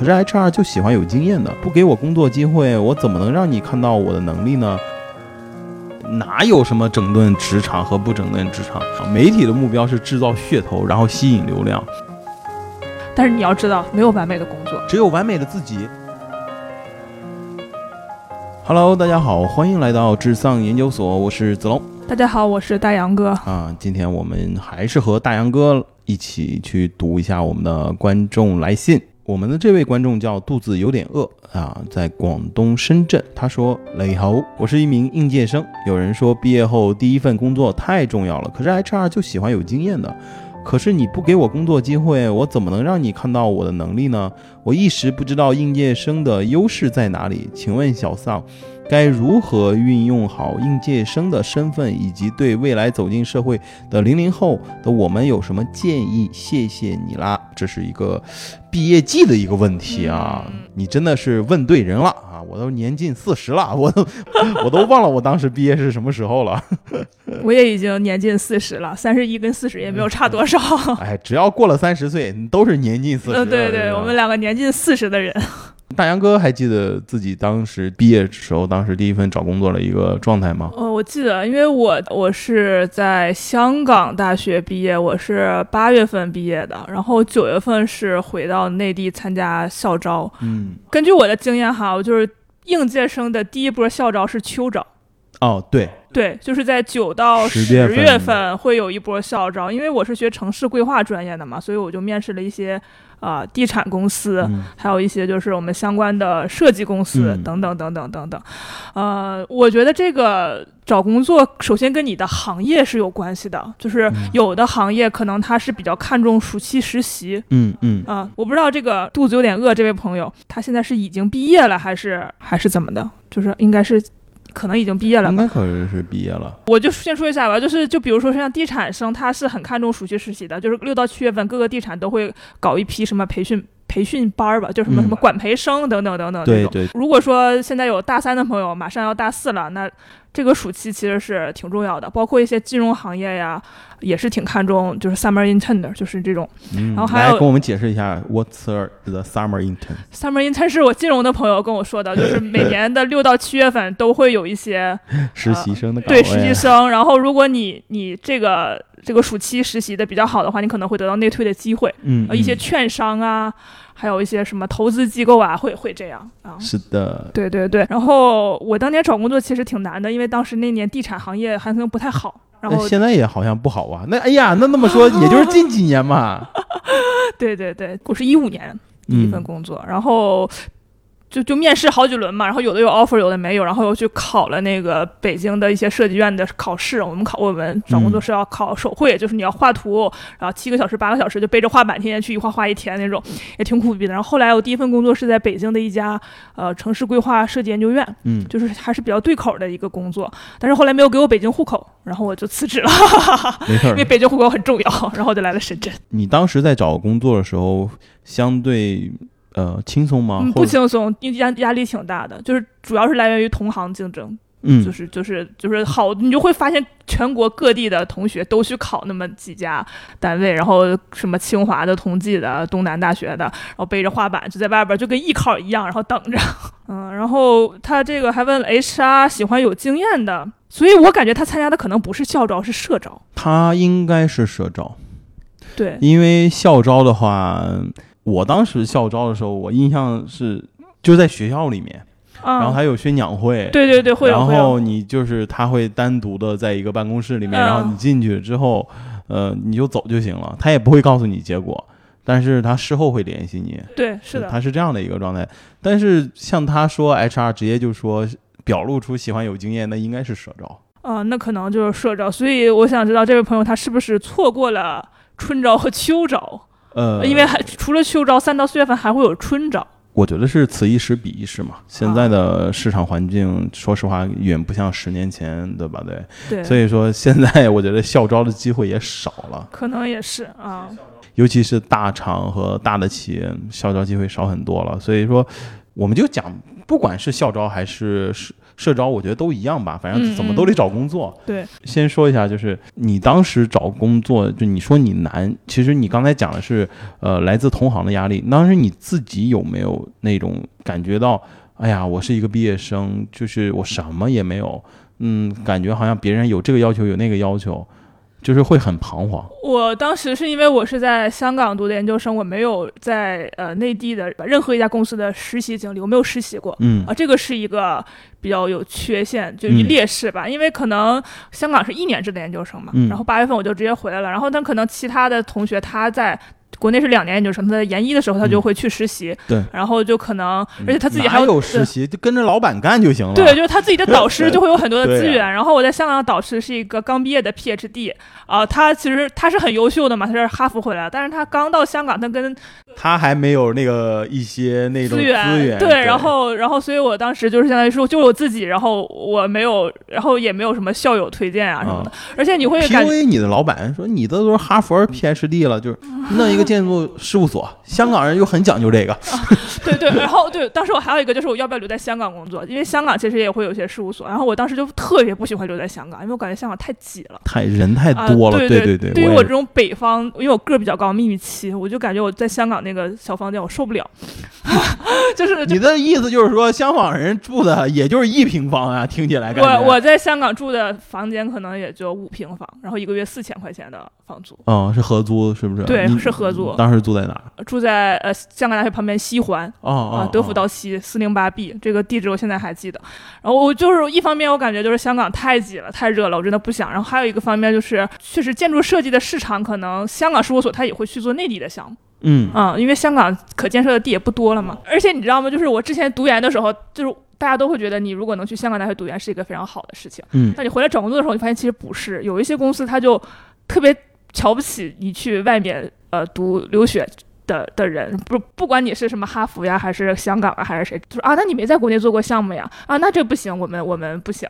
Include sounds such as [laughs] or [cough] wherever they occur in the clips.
可是 HR 就喜欢有经验的，不给我工作机会，我怎么能让你看到我的能力呢？哪有什么整顿职场和不整顿职场？媒体的目标是制造噱头，然后吸引流量。但是你要知道，没有完美的工作，只有完美的自己。Hello，大家好，欢迎来到智丧研究所，我是子龙。大家好，我是大杨哥。啊，今天我们还是和大杨哥一起去读一下我们的观众来信。我们的这位观众叫肚子有点饿啊，在广东深圳。他说：“你好，我是一名应届生。有人说毕业后第一份工作太重要了，可是 HR 就喜欢有经验的。可是你不给我工作机会，我怎么能让你看到我的能力呢？我一时不知道应届生的优势在哪里。请问小丧。”该如何运用好应届生的身份，以及对未来走进社会的零零后的我们有什么建议？谢谢你啦，这是一个毕业季的一个问题啊！你真的是问对人了啊！我都年近四十了，[laughs] 我都我都忘了我当时毕业是什么时候了。[laughs] 我也已经年近四十了，三十一跟四十也没有差多少。[laughs] 哎，只要过了三十岁，都是年近四十。对对，我们两个年近四十的人。大杨哥还记得自己当时毕业时候，当时第一份找工作的一个状态吗？呃，我记得，因为我我是在香港大学毕业，我是八月份毕业的，然后九月份是回到内地参加校招。嗯，根据我的经验哈，我就是应届生的第一波校招是秋招。哦，对对，就是在九到十月份会有一波校招，因为我是学城市规划专业的嘛，所以我就面试了一些。啊，地产公司，还有一些就是我们相关的设计公司等等等等等等。呃，我觉得这个找工作首先跟你的行业是有关系的，就是有的行业可能他是比较看重暑期实习。嗯嗯。啊，我不知道这个肚子有点饿这位朋友，他现在是已经毕业了还是还是怎么的？就是应该是。可能已经毕业了，应该可能是毕业了。我就先说一下吧，就是就比如说像地产生，他是很看重暑期实习的，就是六到七月份各个地产都会搞一批什么培训。培训班儿吧，就什么什么管培生等等等等对对。如果说现在有大三的朋友，马上要大四了，那这个暑期其实是挺重要的。包括一些金融行业呀，也是挺看重，就是 summer intern 的，就是这种。然后还有跟我们解释一下，what's the summer intern？summer intern 是我金融的朋友跟我说的，就是每年的六到七月份都会有一些 [laughs] 实习生的对实习生。然后如果你你这个这个暑期实习的比较好的话，你可能会得到内推的机会。嗯，一些券商啊。还有一些什么投资机构啊，会会这样啊？是的，对对对。然后我当年找工作其实挺难的，因为当时那年地产行业还可能不太好。然后现在也好像不好啊。那哎呀，那那么说，也就是近几年嘛。对 [laughs] 对对，我是一五年第一份工作，然后。就就面试好几轮嘛，然后有的有 offer，有的没有，然后又去考了那个北京的一些设计院的考试。我们考我们找工作是要考手绘，就是你要画图，然后七个小时八个小时就背着画板天天去一画画一天那种，也挺苦逼的。然后后来我第一份工作是在北京的一家呃城市规划设计研究院，嗯，就是还是比较对口的一个工作，但是后来没有给我北京户口，然后我就辞职了，没事，因为北京户口很重要，然后就来了深圳。你当时在找工作的时候，相对。呃，轻松吗？不轻松，压压力挺大的，就是主要是来源于同行竞争，嗯，就是就是就是好，你就会发现全国各地的同学都去考那么几家单位，然后什么清华的、同济的、东南大学的，然后背着画板就在外边就跟艺考一样，然后等着，[laughs] 嗯，然后他这个还问 HR 喜欢有经验的，所以我感觉他参加的可能不是校招，是社招，他应该是社招，对，因为校招的话。我当时校招的时候，我印象是就在学校里面，然后还有宣讲会，对对对，会然后你就是他会单独的在一个办公室里面，然后你进去之后，呃，你就走就行了，他也不会告诉你结果，但是他事后会联系你。对，是的，他是这样的一个状态。但是像他说 HR 直接就说表露出喜欢有经验，那应该是社招啊，那可能就是社招。所以我想知道这位朋友他是不是错过了春招和秋招。呃，因为还除了秋招，三到四月份还会有春招。我觉得是此一时彼一时嘛。现在的市场环境，说实话远不像十年前，对吧？对。对。所以说现在我觉得校招的机会也少了。可能也是啊。尤其是大厂和大的企业，校招机会少很多了。所以说，我们就讲，不管是校招还是社社招，我觉得都一样吧，反正怎么都得找工作。对，先说一下，就是你当时找工作，就你说你难，其实你刚才讲的是，呃，来自同行的压力。当时你自己有没有那种感觉到，哎呀，我是一个毕业生，就是我什么也没有，嗯，感觉好像别人有这个要求，有那个要求。就是会很彷徨。我当时是因为我是在香港读的研究生，我没有在呃内地的任何一家公司的实习经历，我没有实习过。嗯啊，这个是一个比较有缺陷，就是劣势吧。因为可能香港是一年制的研究生嘛，然后八月份我就直接回来了。然后但可能其他的同学他在。国内是两年研究生，他在研一的时候他就会去实习，对，然后就可能，而且他自己还有实习，就跟着老板干就行了。对，就是他自己的导师 [laughs] 就会有很多的资源。然后我在香港的导师是一个刚毕业的 PhD，啊，他其实他是很优秀的嘛，他是哈佛回来的，但是他刚到香港，他跟他还没有那个一些那种资源，对，然后然后所以我当时就是相当于说就我自己，然后我没有，然后也没有什么校友推荐啊什么的，而且你会感觉你的老板说你这都是哈佛 PhD 了，就是弄一个建筑事务。所香港人又很讲究这个，对对，然后对，当时我还有一个就是我要不要留在香港工作，因为香港其实也会有些事务所，然后我当时就特别不喜欢留在香港，因为我感觉香港太挤了，太人太多了，对对对。对于我这种北方，因为我个儿比较高，秘密期，我就感觉我在香港那个小房间我受不了，[laughs] 就是你的意思就是说香港人住的也就是一平方啊，听起来感觉我我在香港住的房间可能也就五平方，然后一个月四千块钱的房租，嗯，是合租是不是？对，是合租。当时住在哪？住在呃香港大学旁边西环啊德辅道西四零八 B 这个地址我现在还记得。然后我就是一方面我感觉就是香港太挤了太热了我真的不想。然后还有一个方面就是确实建筑设计的市场可能香港事务所它也会去做内地的项目。嗯啊，因为香港可建设的地也不多了嘛。而且你知道吗？就是我之前读研的时候，就是大家都会觉得你如果能去香港大学读研是一个非常好的事情。嗯，那你回来找工作的时候，你发现其实不是，有一些公司他就特别瞧不起你去外面呃读留学。的的人不不管你是什么哈佛呀，还是香港啊，还是谁，就是啊，那你没在国内做过项目呀？啊，那这不行，我们我们不行，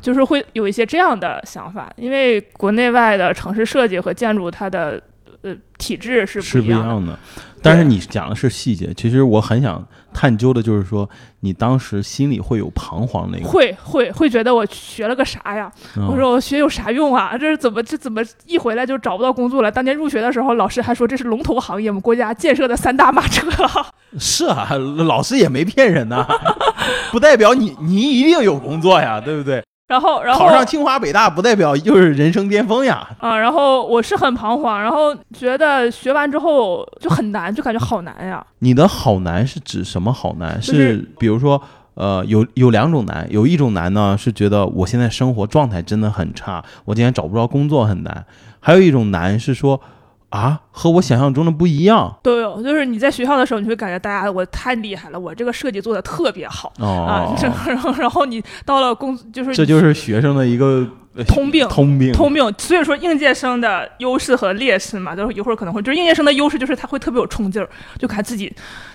就是会有一些这样的想法，因为国内外的城市设计和建筑它的。呃，体质是是不一样的，但是你讲的是细节。其实我很想探究的就是说，你当时心里会有彷徨那个，会会会觉得我学了个啥呀？我说我学有啥用啊？这是怎么这怎么一回来就找不到工作了？当年入学的时候，老师还说这是龙头行业，我们国家建设的三大马车。[laughs] 是啊，老师也没骗人呐，[laughs] 不代表你你一定有工作呀，对不对？然后，然后考上清华北大不代表就是人生巅峰呀。啊，然后我是很彷徨，然后觉得学完之后就很难，就感觉好难呀。你的好难是指什么好难？是比如说，呃，有有两种难，有一种难呢是觉得我现在生活状态真的很差，我今天找不着工作很难；还有一种难是说。啊，和我想象中的不一样。都有，就是你在学校的时候，你会感觉大家我太厉害了，我这个设计做的特别好啊。[laughs] 然后，然后你到了工，就是这就是学生的一个通病，通病，通病。所以说，应届生的优势和劣势嘛，就是一会儿可能会，就是应届生的优势就是他会特别有冲劲儿，就看自己。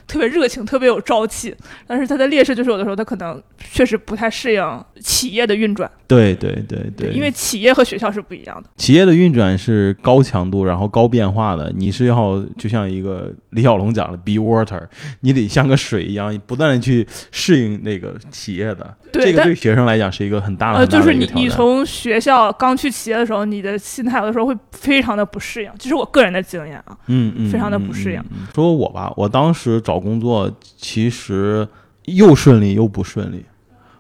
特别热情，特别有朝气，但是他的劣势就是有的时候他可能确实不太适应企业的运转。对对对对，因为企业和学校是不一样的。企业的运转是高强度，然后高变化的。你是要就像一个李小龙讲的 “be water”，你得像个水一样，不断的去适应那个企业的。这个对学生来讲是一个很大的。呃，就是你你从学校刚去企业的时候，你的心态有的时候会非常的不适应。这是我个人的经验啊，嗯嗯，非常的不适应。说我吧，我当时找。找工作其实又顺利又不顺利，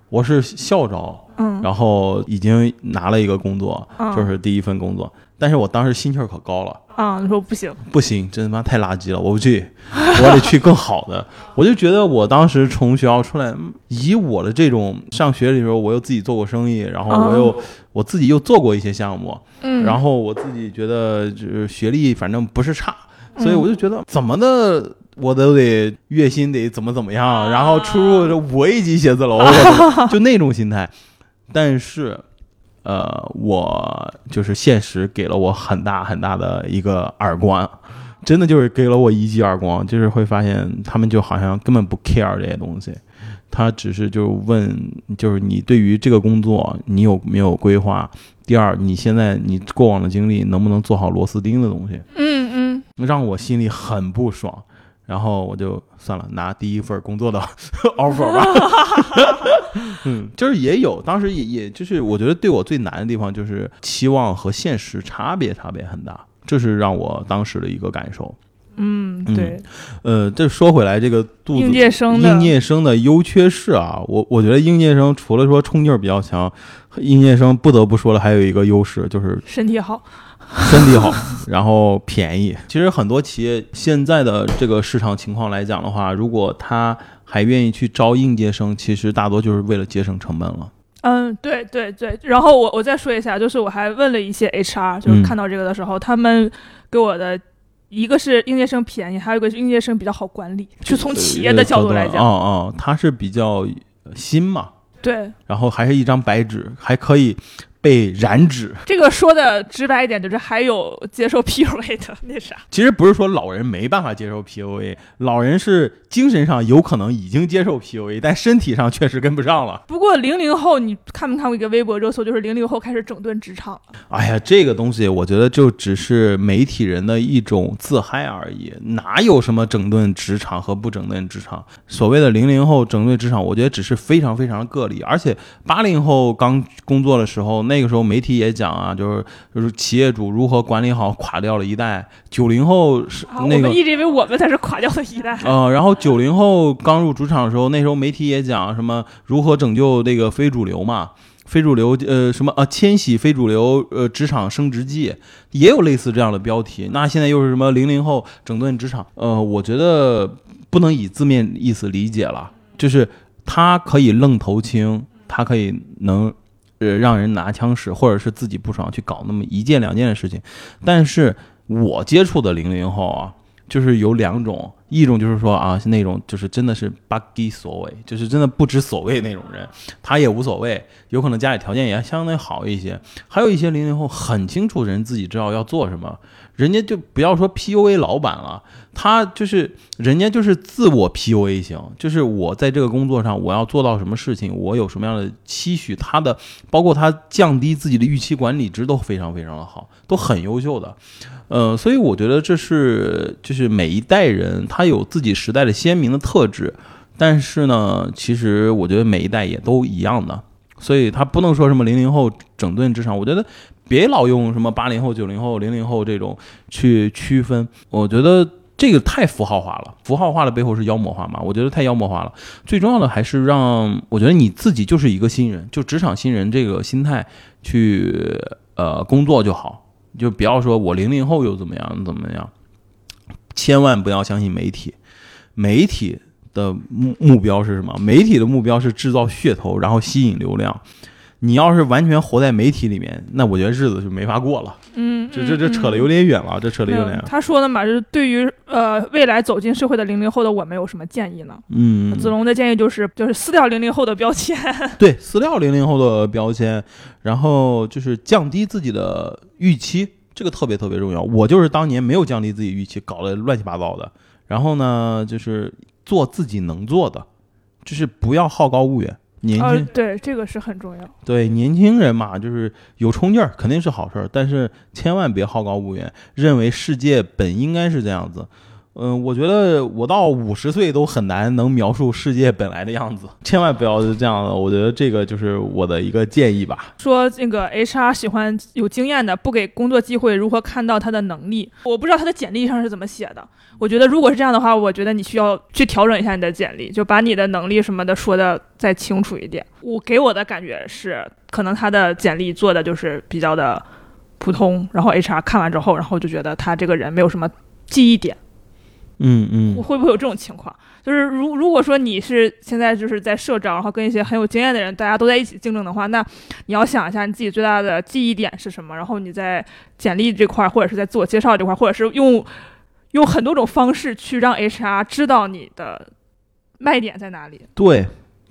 我是校招，嗯，然后已经拿了一个工作，就是第一份工作，但是我当时心气儿可高了，啊，你说不行，不行，真他妈太垃圾了，我不去，[laughs] 我得去更好的，我就觉得我当时从学校出来，以我的这种上学的时候，我又自己做过生意，然后我又我自己又做过一些项目，嗯，然后我自己觉得就是学历反正不是差，所以我就觉得怎么的。我都得月薪得怎么怎么样，然后出入这五 A 级写字楼，[laughs] 就那种心态。但是，呃，我就是现实给了我很大很大的一个耳光，真的就是给了我一记耳光，就是会发现他们就好像根本不 care 这些东西，他只是就问，就是你对于这个工作你有没有规划？第二，你现在你过往的经历能不能做好螺丝钉的东西？嗯嗯，让我心里很不爽。然后我就算了，拿第一份工作的 [laughs] offer 吧。[laughs] 嗯，就是也有，当时也也就是我觉得对我最难的地方就是期望和现实差别差别很大，这是让我当时的一个感受。嗯，对，呃，这说回来，这个肚子应届生的应届生的优缺势啊，我我觉得应届生除了说冲劲儿比较强，应届生不得不说了，还有一个优势就是身体好，[laughs] 身体好，然后便宜。其实很多企业现在的这个市场情况来讲的话，如果他还愿意去招应届生，其实大多就是为了节省成本了。嗯，对对对。然后我我再说一下，就是我还问了一些 HR，就是嗯看到这个的时候，他们给我的。一个是应届生便宜，还有一个是应届生比较好管理，就从企业的角度来讲哦讲，哦，他是比较新嘛，对然后还是一张白纸，还可以被染指。这个说的直白一点，就是还有接受 PUA 的 [laughs] 那啥。其实不是说老人没办法接受 PUA，老人是精神上有可能已经接受 PUA，但身体上确实跟不上了。不过零零后，你看没看过一个微博热搜，就是零零后开始整顿职场了。哎呀，这个东西我觉得就只是媒体人的一种自嗨而已，哪有什么整顿职场和不整顿职场？所谓的零零后整顿职场，我觉得只是非常非常个例。而且八零后刚工作的时候，那个时候媒体也讲啊，就是就是企业主如何管理好垮掉了一代。九零后是啊，那个我们一直以为我们才是垮掉的一代。呃，然后九零后刚入职场的时候，那时候媒体也讲什么如何拯救这个非主流嘛，非主流呃什么啊千禧非主流呃职场升职记，也有类似这样的标题。那现在又是什么零零后整顿职场？呃，我觉得不能以字面意思理解了，就是他可以愣头青，他可以能。呃，让人拿枪使，或者是自己不爽去搞那么一件两件的事情，但是我接触的零零后啊，就是有两种，一种就是说啊，那种就是真的是不知所谓，就是真的不知所谓那种人，他也无所谓，有可能家里条件也相对好一些。还有一些零零后很清楚人自己知道要做什么，人家就不要说 PUA 老板了，他就是人家就是自我 PUA 型，就是我在这个工作上我要做到什么事情，我有什么样的期许，他的包括他降低自己的预期管理值都非常非常的好，都很优秀的。呃，所以我觉得这是就是每一代人他有自己时代的鲜明的特质，但是呢，其实我觉得每一代也都一样的，所以他不能说什么零零后整顿职场，我觉得别老用什么八零后、九零后、零零后这种去区分，我觉得这个太符号化了，符号化的背后是妖魔化嘛，我觉得太妖魔化了。最重要的还是让我觉得你自己就是一个新人，就职场新人这个心态去呃工作就好。就不要说我零零后又怎么样怎么样，千万不要相信媒体。媒体的目目标是什么？媒体的目标是制造噱头，然后吸引流量。你要是完全活在媒体里面，那我觉得日子就没法过了。嗯，这这这嗯扯的有点远了，这扯的有有点远。他说的嘛，就是对于呃未来走进社会的零零后的我们有什么建议呢？嗯，子龙的建议就是就是撕掉零零后的标签。[laughs] 对，撕掉零零后的标签，然后就是降低自己的预期，这个特别特别重要。我就是当年没有降低自己预期，搞得乱七八糟的。然后呢，就是做自己能做的，就是不要好高骛远。年轻、呃，对，这个是很重要。对年轻人嘛，就是有冲劲儿，肯定是好事儿，但是千万别好高骛远，认为世界本应该是这样子。嗯，我觉得我到五十岁都很难能描述世界本来的样子，千万不要是这样的。我觉得这个就是我的一个建议吧。说那个 HR 喜欢有经验的，不给工作机会，如何看到他的能力？我不知道他的简历上是怎么写的。我觉得如果是这样的话，我觉得你需要去调整一下你的简历，就把你的能力什么的说的再清楚一点。我给我的感觉是，可能他的简历做的就是比较的普通，然后 HR 看完之后，然后就觉得他这个人没有什么记忆点。嗯嗯会不会有这种情况？就是如如果说你是现在就是在社招，然后跟一些很有经验的人，大家都在一起竞争的话，那你要想一下你自己最大的记忆点是什么，然后你在简历这块儿，或者是在自我介绍这块儿，或者是用用很多种方式去让 HR 知道你的卖点在哪里。对，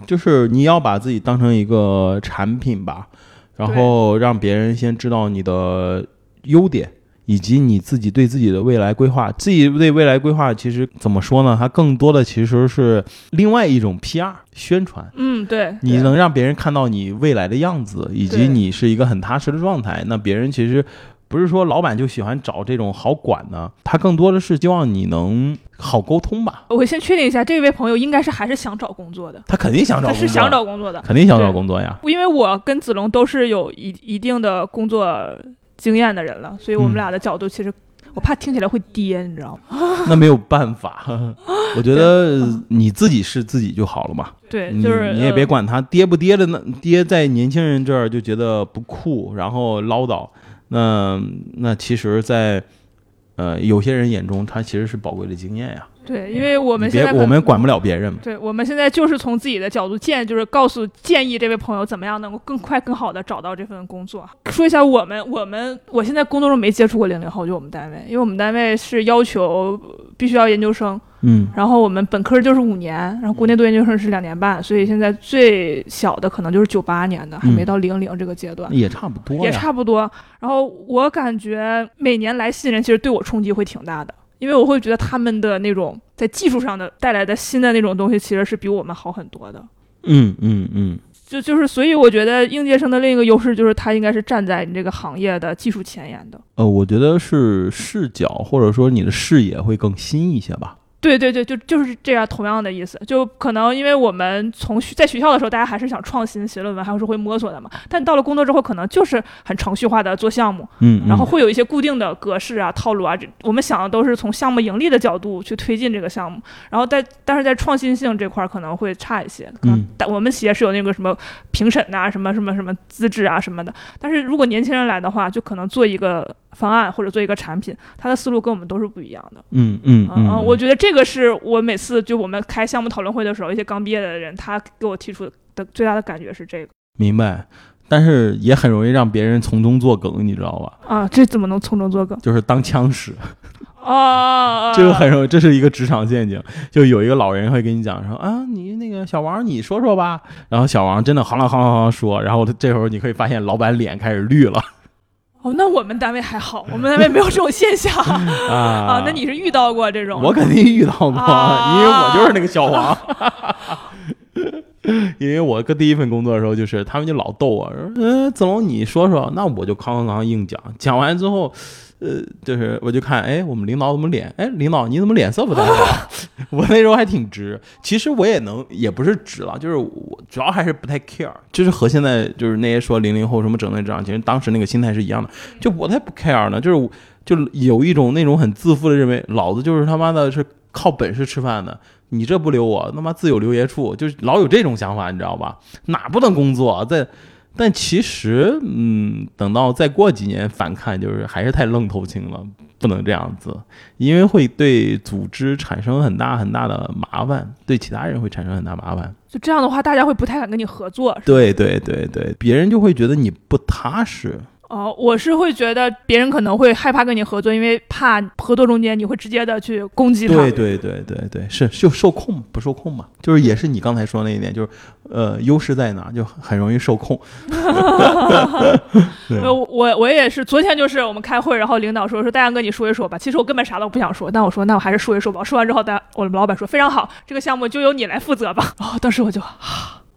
就是你要把自己当成一个产品吧，然后让别人先知道你的优点。以及你自己对自己的未来规划，自己对未来规划其实怎么说呢？它更多的其实是另外一种 PR 宣传。嗯，对，你能让别人看到你未来的样子，以及你是一个很踏实的状态，那别人其实不是说老板就喜欢找这种好管的，他更多的是希望你能好沟通吧。我先确定一下，这位朋友应该是还是想找工作的，他肯定想找工作，他是想找工作的，肯定想找工作呀。因为我跟子龙都是有一一定的工作经验的人了，所以我们俩的角度其实。我怕听起来会跌，你知道吗？[laughs] 那没有办法，[laughs] 我觉得你自己是自己就好了嘛。对，就是你也别管他跌不跌的，那跌在年轻人这儿就觉得不酷，然后唠叨。那那其实，在呃有些人眼中，他其实是宝贵的经验呀。对，因为我们现在我们管不了别人嘛。对，我们现在就是从自己的角度建，就是告诉建议这位朋友怎么样能够更快、更好的找到这份工作。说一下我们，我们我现在工作中没接触过零零后，就我们单位，因为我们单位是要求必须要研究生，嗯，然后我们本科就是五年，然后国内读研究生是两年半，所以现在最小的可能就是九八年的，还没到零零这个阶段，也差不多，也差不多。然后我感觉每年来新人其实对我冲击会挺大的。因为我会觉得他们的那种在技术上的带来的新的那种东西，其实是比我们好很多的。嗯嗯嗯，就就是所以我觉得应届生的另一个优势就是他应该是站在你这个行业的技术前沿的。呃，我觉得是视角或者说你的视野会更新一些吧。对对对，就就是这样，同样的意思，就可能因为我们从在学校的时候，大家还是想创新写论文，还是会摸索的嘛。但到了工作之后，可能就是很程序化的做项目，嗯，然后会有一些固定的格式啊、套路啊。这我们想的都是从项目盈利的角度去推进这个项目，然后在但是在创新性这块可能会差一些。嗯，但我们企业是有那个什么评审呐、什么什么什么资质啊什么的。但是如果年轻人来的话，就可能做一个方案或者做一个产品，他的思路跟我们都是不一样的。嗯嗯嗯，我觉得这个是我每次就我们开项目讨论会的时候，一些刚毕业的人，他给我提出的最大的感觉是这个。明白，但是也很容易让别人从中作梗，你知道吧？啊，这怎么能从中作梗？就是当枪使。哦，这个很容易，这是一个职场陷阱。就有一个老人会跟你讲说啊，你那个小王，你说说吧。然后小王真的行啷行啷行啷说，然后这时候你可以发现老板脸开始绿了。哦，那我们单位还好，我们单位没有这种现象 [laughs] [laughs] 啊。啊，那你是遇到过这种？我肯定遇到过，因为我就是那个小王。[laughs] 因为我搁第一份工作的时候，就是他们就老逗我说：“嗯，子龙，你说说。”那我就哐哐哐硬讲，讲完之后。呃，就是我就看，哎，我们领导怎么脸？哎，领导你怎么脸色不太好？[laughs] 我那时候还挺直，其实我也能，也不是直了，就是我主要还是不太 care，就是和现在就是那些说零零后什么整那整，其实当时那个心态是一样的，就我才不 care 呢，就是就有一种那种很自负的认为，老子就是他妈的是靠本事吃饭的，你这不留我，他妈自有留爷处，就老有这种想法，你知道吧？哪不能工作在。但其实，嗯，等到再过几年反看，就是还是太愣头青了，不能这样子，因为会对组织产生很大很大的麻烦，对其他人会产生很大麻烦。就这样的话，大家会不太敢跟你合作。对对对对，别人就会觉得你不踏实。哦，我是会觉得别人可能会害怕跟你合作，因为怕合作中间你会直接的去攻击他。对对对对对，是就受控不受控嘛？就是也是你刚才说那一点，就是呃，优势在哪，就很容易受控。[laughs] 我我我也是，昨天就是我们开会，然后领导说说大杨哥你说一说吧。其实我根本啥都不想说，但我说那我还是说一说吧。说完之后，大我们老板说非常好，这个项目就由你来负责吧。哦，当时我就。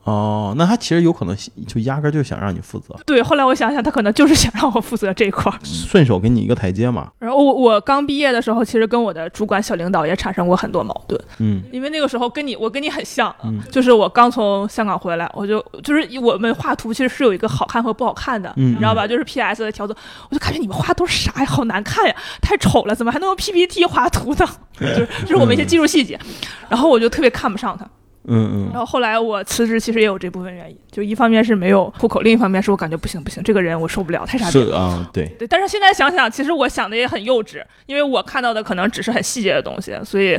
哦，那他其实有可能就压根就想让你负责。对，后来我想想，他可能就是想让我负责这一块儿，顺手给你一个台阶嘛。然后我我刚毕业的时候，其实跟我的主管小领导也产生过很多矛盾。嗯，因为那个时候跟你我跟你很像，就是我刚从香港回来，我就就是我们画图其实是有一个好看和不好看的，你知道吧？就是 P S 的调色，我就感觉你们画都是啥呀？好难看呀，太丑了，怎么还能用 P P T 画图呢？[laughs] 就是就是我们一些技术细节，然后我就特别看不上他。嗯嗯，然后后来我辞职，其实也有这部分原因，就一方面是没有户口，另一方面是我感觉不行不行，这个人我受不了，太傻逼了。是啊，对对。但是现在想想，其实我想的也很幼稚，因为我看到的可能只是很细节的东西，所以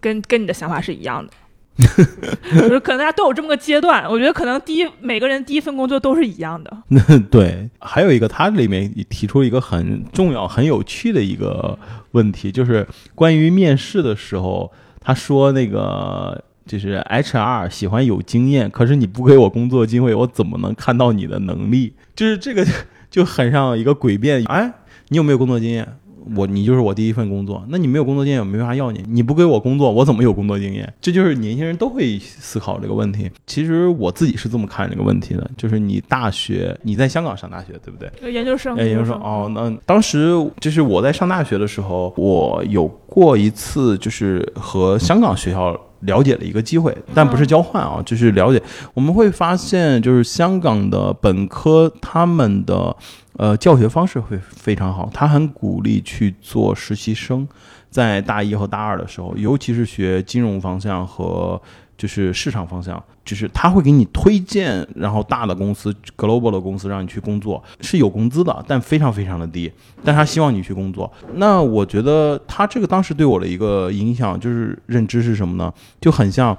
跟跟你的想法是一样的。[laughs] 就是可能大家都有这么个阶段，我觉得可能第一每个人第一份工作都是一样的。那 [laughs] 对，还有一个他里面提出一个很重要、很有趣的一个问题，就是关于面试的时候，他说那个。就是 HR 喜欢有经验，可是你不给我工作机会，我怎么能看到你的能力？就是这个 [laughs] 就很像一个诡辩。哎，你有没有工作经验？我你就是我第一份工作，那你没有工作经验，我没办法要你。你不给我工作，我怎么有工作经验？这就是年轻人都会思考这个问题。其实我自己是这么看这个问题的，就是你大学你在香港上大学，对不对？研究生，哎，研究生哦，那当时就是我在上大学的时候，我有过一次就是和香港学校。了解的一个机会，但不是交换啊，就是了解。我们会发现，就是香港的本科，他们的呃教学方式会非常好，他很鼓励去做实习生，在大一和大二的时候，尤其是学金融方向和。就是市场方向，就是他会给你推荐，然后大的公司、global 的公司让你去工作，是有工资的，但非常非常的低。但他希望你去工作。那我觉得他这个当时对我的一个影响，就是认知是什么呢？就很像。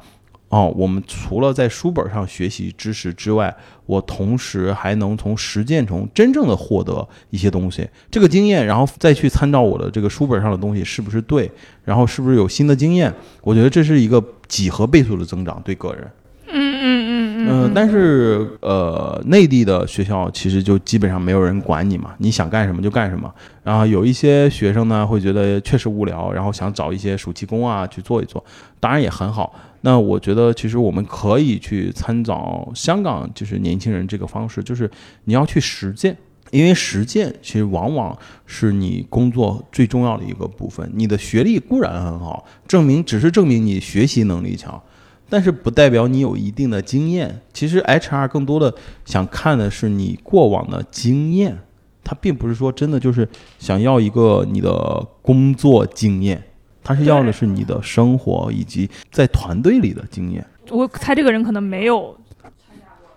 哦，我们除了在书本上学习知识之外，我同时还能从实践中真正的获得一些东西，这个经验，然后再去参照我的这个书本上的东西是不是对，然后是不是有新的经验，我觉得这是一个几何倍数的增长对个人。嗯嗯嗯嗯。但是呃，内地的学校其实就基本上没有人管你嘛，你想干什么就干什么。然后有一些学生呢会觉得确实无聊，然后想找一些暑期工啊去做一做，当然也很好。那我觉得，其实我们可以去参照香港，就是年轻人这个方式，就是你要去实践，因为实践其实往往是你工作最重要的一个部分。你的学历固然很好，证明只是证明你学习能力强，但是不代表你有一定的经验。其实 HR 更多的想看的是你过往的经验，他并不是说真的就是想要一个你的工作经验。他是要的是你的生活以及在团队里的经验。我猜这个人可能没有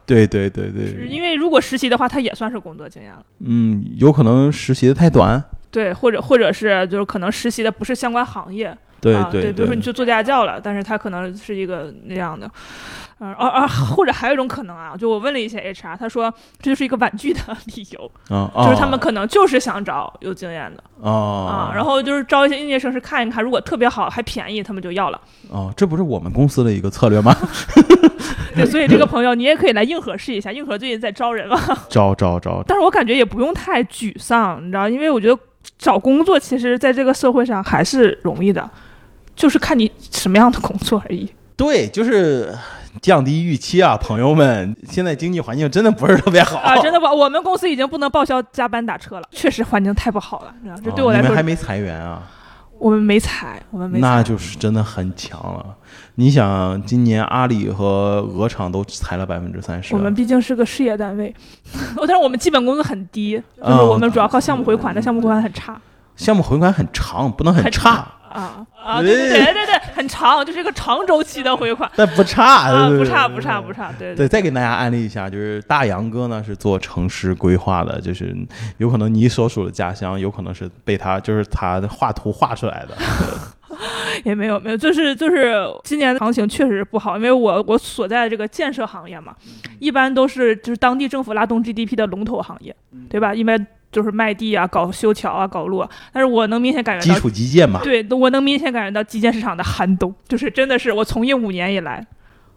对对对对，因为如果实习的话，他也算是工作经验了。嗯，有可能实习的太短。对，或者或者是就是可能实习的不是相关行业。对对对，比如说你去做家教了，但是他可能是一个那样的。嗯，而而或者还有一种可能啊，就我问了一些 HR，他说这就是一个婉拒的 [laughs] 理由，就是他们可能就是想找有经验的啊，然后就是招一些应届生是看一看，如果特别好还便宜，他们就要了。哦，这不是我们公司的一个策略吗？[laughs] 对，所以这个朋友你也可以来硬核试一下，硬核最近在招人嘛。[laughs] 招招招！但是我感觉也不用太沮丧，你知道，因为我觉得找工作其实在这个社会上还是容易的，就是看你什么样的工作而已。对，就是。降低预期啊，朋友们！现在经济环境真的不是特别好啊，真的不，我们公司已经不能报销加班打车了，确实环境太不好了。这对我来说，你们还没裁员啊？我们没裁，我们没。那就是真的很强了。你想，今年阿里和鹅厂都裁了百分之三十。我们毕竟是个事业单位，[laughs] 但是我们基本工资很低，就是我们主要靠项目回款，但项目回款很差。项目回款很长，不能很差。啊啊对对对对对，很长，就是一个长周期的回款，但不差啊，不差不差不差，对对。再给大家安利一下，就是大杨哥呢是做城市规划的，就是有可能你所属的家乡有可能是被他就是他画图画出来的，[laughs] 也没有没有，就是就是今年的行情确实不好，因为我我所在的这个建设行业嘛，一般都是就是当地政府拉动 GDP 的龙头行业，对吧？因为就是卖地啊，搞修桥啊，搞路。啊但是我能明显感觉到基础基建嘛，对，我能明显感觉到基建市场的寒冬，就是真的是我从业五年以来。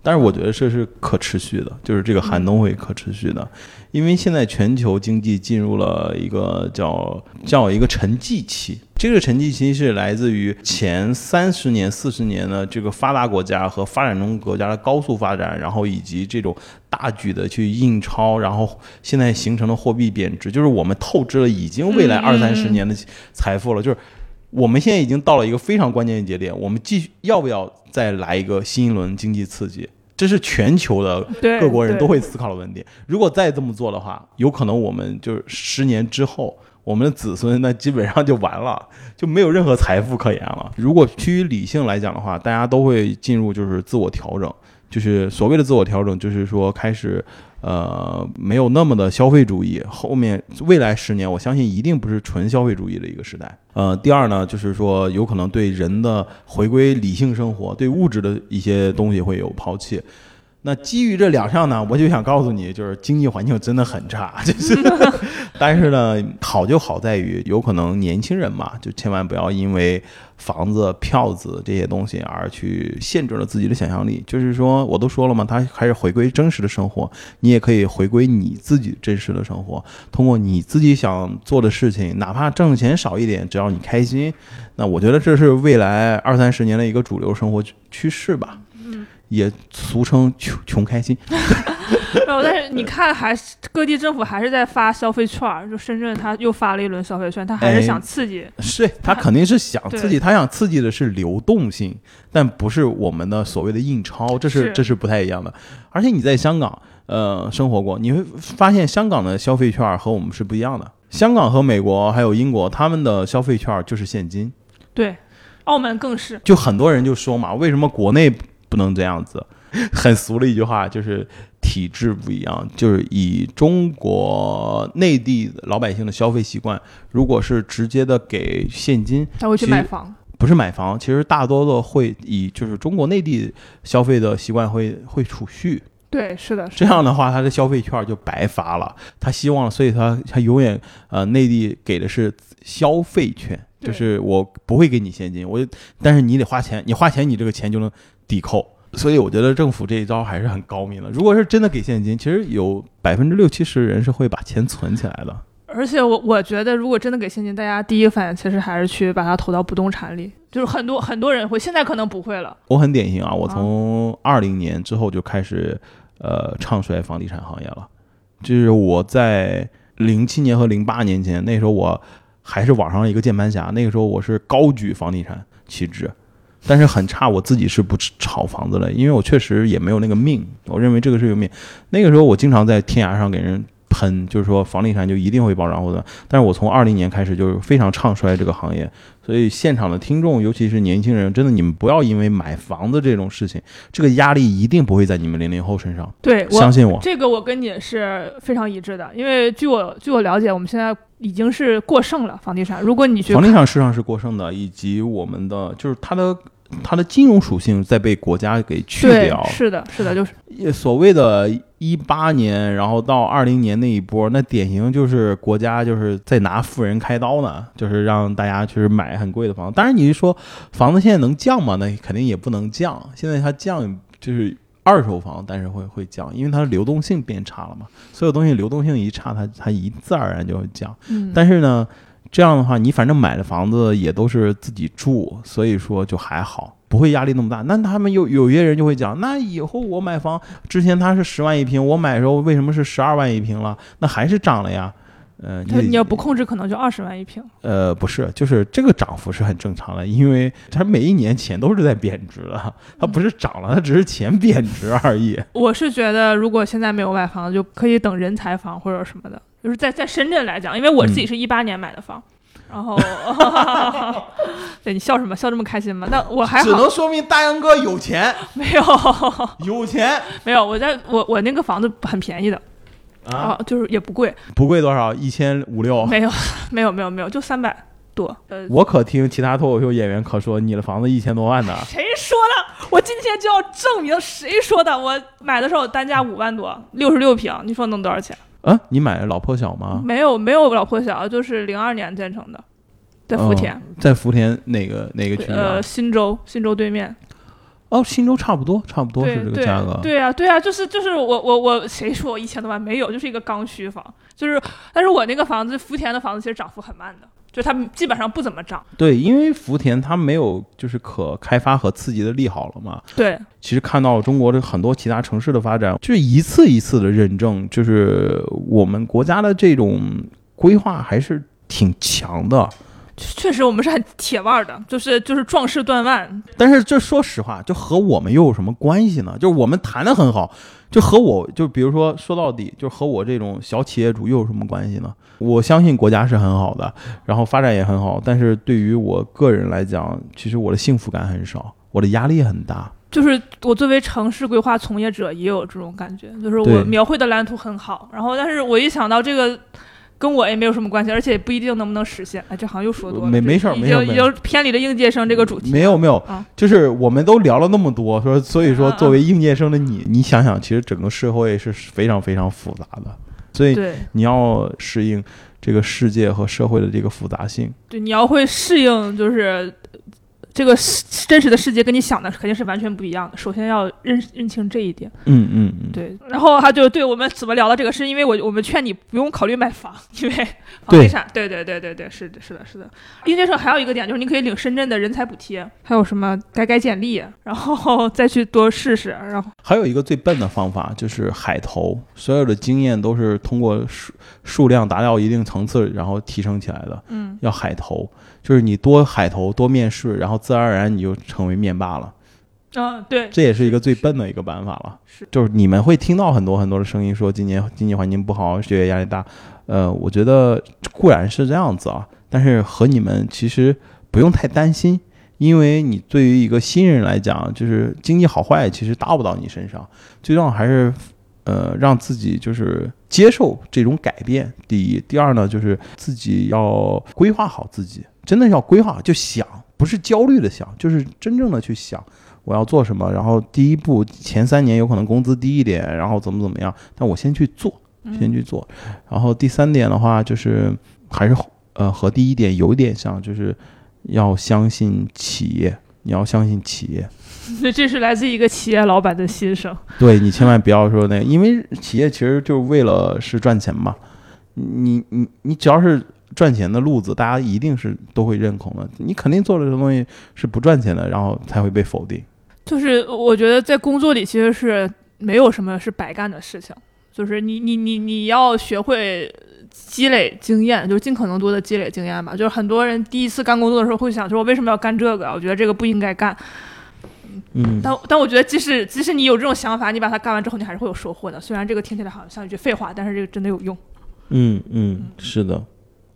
但是我觉得这是可持续的，就是这个寒冬会可持续的，因为现在全球经济进入了一个叫叫一个沉寂期。这个成绩其实是来自于前三十年、四十年的这个发达国家和发展中国家的高速发展，然后以及这种大举的去印钞，然后现在形成的货币贬值，就是我们透支了已经未来二三十年的财富了，就是。我们现在已经到了一个非常关键的节点，我们继续要不要再来一个新一轮经济刺激？这是全球的各国人都会思考的问题。如果再这么做的话，有可能我们就是十年之后，我们的子孙那基本上就完了，[laughs] 就没有任何财富可言了。如果趋于理性来讲的话，大家都会进入就是自我调整，就是所谓的自我调整，就是说开始。呃，没有那么的消费主义。后面未来十年，我相信一定不是纯消费主义的一个时代。呃，第二呢，就是说有可能对人的回归理性生活，对物质的一些东西会有抛弃。那基于这两项呢，我就想告诉你，就是经济环境真的很差，[laughs] 就是，但是呢，好就好在于，有可能年轻人嘛，就千万不要因为房子、票子这些东西而去限制了自己的想象力。就是说，我都说了嘛，他还是回归真实的生活，你也可以回归你自己真实的生活，通过你自己想做的事情，哪怕挣钱少一点，只要你开心，那我觉得这是未来二三十年的一个主流生活趋势吧。也俗称穷穷开心，[laughs] 没有，但是你看，还是各地政府还是在发消费券儿，就深圳他又发了一轮消费券，他还是想刺激。是他肯定是想刺激，对他想刺激的是流动性，但不是我们的所谓的印钞，这是是这是不太一样的。而且你在香港呃生活过，你会发现香港的消费券和我们是不一样的。香港和美国还有英国，他们的消费券就是现金，对，澳门更是。就很多人就说嘛，为什么国内不能这样子？很俗的一句话就是体制不一样，就是以中国内地老百姓的消费习惯，如果是直接的给现金，他会去买房，不是买房，其实大多的会以就是中国内地消费的习惯会会储蓄，对，是的，是这样的话他的消费券就白发了。他希望，所以他他永远呃内地给的是消费券，就是我不会给你现金，我但是你得花钱，你花钱你这个钱就能抵扣。所以我觉得政府这一招还是很高明的。如果是真的给现金，其实有百分之六七十人是会把钱存起来的。而且我我觉得，如果真的给现金，大家第一反应其实还是去把它投到不动产里，就是很多很多人会，现在可能不会了。我很典型啊，我从二零年之后就开始呃唱衰房地产行业了。就是我在零七年和零八年前，那时候我还是网上一个键盘侠，那个时候我是高举房地产旗帜，但是很差，我自己是不炒房子的，因为我确实也没有那个命，我认为这个是有命。那个时候我经常在天涯上给人。喷就是说房地产就一定会暴涨或者，但是我从二零年开始就是非常唱衰这个行业，所以现场的听众，尤其是年轻人，真的你们不要因为买房子这种事情，这个压力一定不会在你们零零后身上，对我相信我。这个我跟你是非常一致的，因为据我据我了解，我们现在已经是过剩了房地产。如果你去房地产市场是过剩的，以及我们的就是它的它的金融属性在被国家给去掉，，是的，是的，就是所谓的一八年，然后到二零年那一波，那典型就是国家就是在拿富人开刀呢，就是让大家去买很贵的房子。当然，你是说房子现在能降吗？那肯定也不能降。现在它降就是二手房，但是会会降，因为它的流动性变差了嘛。所有东西流动性一差，它它一自然而然就会降。嗯，但是呢，这样的话，你反正买的房子也都是自己住，所以说就还好，不会压力那么大。那他们有有些人就会讲，那以后我买房之前他是十万一平，我买的时候为什么是十二万一平了？那还是涨了呀。呃，它你要不控制，可能就二十万一平。呃不是，就是这个涨幅是很正常的，因为它每一年钱都是在贬值的，它不是涨了，它只是钱贬值而已。我是觉得，如果现在没有买房，就可以等人才房或者什么的，就是在在深圳来讲，因为我自己是一八年买的房，然后，[laughs] 对你笑什么？笑这么开心吗？那我还好，只能说明大杨哥有钱，没有 [laughs] 有钱没有，我在我我那个房子很便宜的啊，啊，就是也不贵，不贵多少，一千五六。没有没有没有没有，就三百多。呃，我可听其他脱口秀演员可说你的房子一千多万呢。谁说的？我今天就要证明谁说的。我买的时候单价五万多，六十六平，你说能多少钱？啊，你买的老破小吗？没有没有老破小，就是零二年建成的，在福田。哦在福田哪个哪个区啊呃，？新洲，新洲对面，哦，新洲差不多，差不多是这个价格。对啊，对啊，就是就是我我我，谁说我一千多万没有？就是一个刚需房，就是，但是我那个房子，福田的房子其实涨幅很慢的，就它基本上不怎么涨。对，因为福田它没有就是可开发和刺激的利好了嘛。对，其实看到中国的很多其他城市的发展，就是一次一次的认证，就是我们国家的这种规划还是挺强的。确实我们是很铁腕儿的，[laughs] 就是就是壮士断腕。但是这说实话，就和我们又有什么关系呢？就是我们谈的很好，就和我就比如说说到底，就和我这种小企业主又有什么关系呢？我相信国家是很好的，然后发展也很好，但是对于我个人来讲，其实我的幸福感很少，我的压力也很大。就是我作为城市规划从业者也有这种感觉，就是我描绘的蓝图很好，然后但是我一想到这个跟我也没有什么关系，而且也不一定能不能实现。哎，这好像又说多了，没没事儿已没事已经偏离了应届生这个主题。没有没有啊，就是我们都聊了那么多，说所以说作为应届生的你，你想想，其实整个社会是非常非常复杂的，所以你要适应这个世界和社会的这个复杂性。对，你要会适应，就是这个世真实的世界跟你想的肯定是完全不一样的。首先要认认清这一点。嗯嗯嗯，对，然后他就对我们怎么聊到这个，是因为我我们劝你不用考虑买房，因为房地产，对对对对对，是的，是的，是的。应届生还有一个点就是你可以领深圳的人才补贴，还有什么改改简历，然后再去多试试，然后还有一个最笨的方法就是海投，所有的经验都是通过数数量达到一定层次，然后提升起来的。嗯，要海投，就是你多海投多面试，然后自然而然你就成为面霸了。啊，对，这也是一个最笨的一个办法了。是就是你们会听到很多很多的声音，说今年经济环境不好，学业压力大。呃，我觉得固然是这样子啊，但是和你们其实不用太担心，因为你对于一个新人来讲，就是经济好坏其实搭不到你身上，最重要还是呃让自己就是接受这种改变。第一，第二呢，就是自己要规划好自己，真的要规划好，就想，不是焦虑的想，就是真正的去想。我要做什么？然后第一步前三年有可能工资低一点，然后怎么怎么样，但我先去做，先去做。然后第三点的话，就是还是呃和第一点有一点像，就是要相信企业，你要相信企业。这 [laughs] 这是来自一个企业老板的心声。对你千万不要说那个，因为企业其实就是为了是赚钱嘛。你你你只要是赚钱的路子，大家一定是都会认同的。你肯定做了这东西是不赚钱的，然后才会被否定。就是我觉得在工作里其实是没有什么是白干的事情，就是你你你你要学会积累经验，就是尽可能多的积累经验吧。就是很多人第一次干工作的时候会想说，我为什么要干这个啊？我觉得这个不应该干。嗯，但但我觉得即使即使你有这种想法，你把它干完之后，你还是会有收获的。虽然这个听起来好像像一句废话，但是这个真的有用。嗯嗯，是的。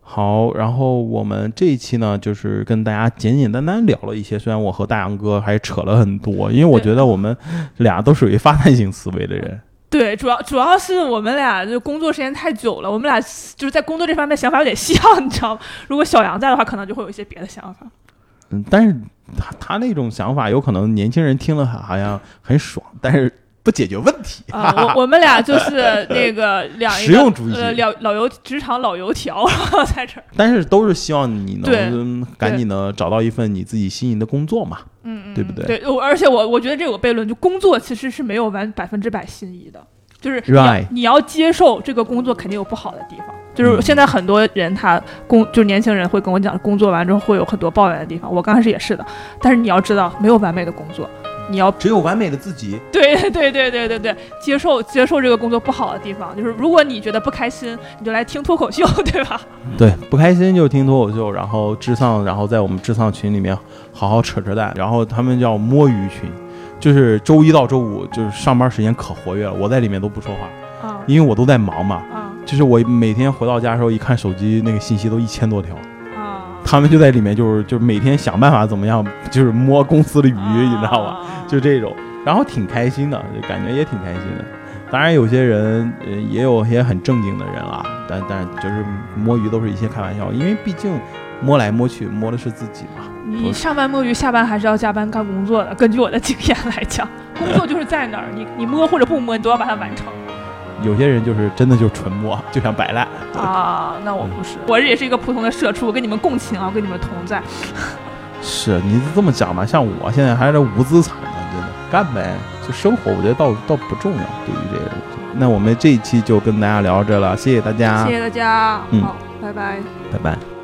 好，然后我们这一期呢，就是跟大家简简单单聊了一些，虽然我和大杨哥还扯了很多，因为我觉得我们俩都属于发散性思维的人。对，主要主要是我们俩就工作时间太久了，我们俩就是在工作这方面想法有点像，你知道吗？如果小杨在的话，可能就会有一些别的想法。嗯，但是他他那种想法，有可能年轻人听了好像很爽，但是不解决问题。啊、我我们俩就是 [laughs] 那个两实用主义呃老老油职场老油条，[laughs] 在这儿，但是都是希望你能赶紧的找到一份你自己心仪的工作嘛。嗯嗯，对不对对，我而且我我觉得这有个悖论，就工作其实是没有完百分之百心仪的，就是你要 Right 你要接受这个工作肯定有不好的地方。就是嗯现在很多人他工就是年轻人会跟我讲，工作完之后会有很多抱怨的地方。我刚开始也是的，但是你要知道，没有完美的工作，你要只有完美的自己。[laughs] 对对对对对对，接受接受这个工作不好的地方，就是如果你觉得不开心，你就来听脱口秀，[laughs] 对吧？对，不开心就听脱口秀，然后智丧，然后在我们智丧群里面好好扯扯淡，然后他们叫摸鱼群，就是周一到周五就是上班时间可活跃了，我在里面都不说话，啊因为我都在忙嘛。啊就是我每天回到家的时候，一看手机那个信息都一千多条，啊！他们就在里面就是就是每天想办法怎么样，就是摸公司的鱼，你知道吗？啊就这种，然后挺开心的，就感觉也挺开心的。当然，有些人呃也有些很正经的人啦，但但就是摸鱼都是一些开玩笑，因为毕竟摸来摸去摸的是自己嘛。你上班摸鱼，下班还是要加班干工作的。根据我的经验来讲，工作就是在那儿，你你摸或者不摸，你都要把它完成有些人就是真的就纯摸，就想摆烂。啊。那我不是，我也是一个普通的社畜，我跟你们共情啊，我跟你们同在。是你这么讲吧，像我现在还是无资产呢，真的干呗，就生活，我觉得倒倒不重要。对于这个东西，那我们这一期就跟大家聊到这了，谢谢大家，谢谢大家，嗯好，拜拜。拜拜。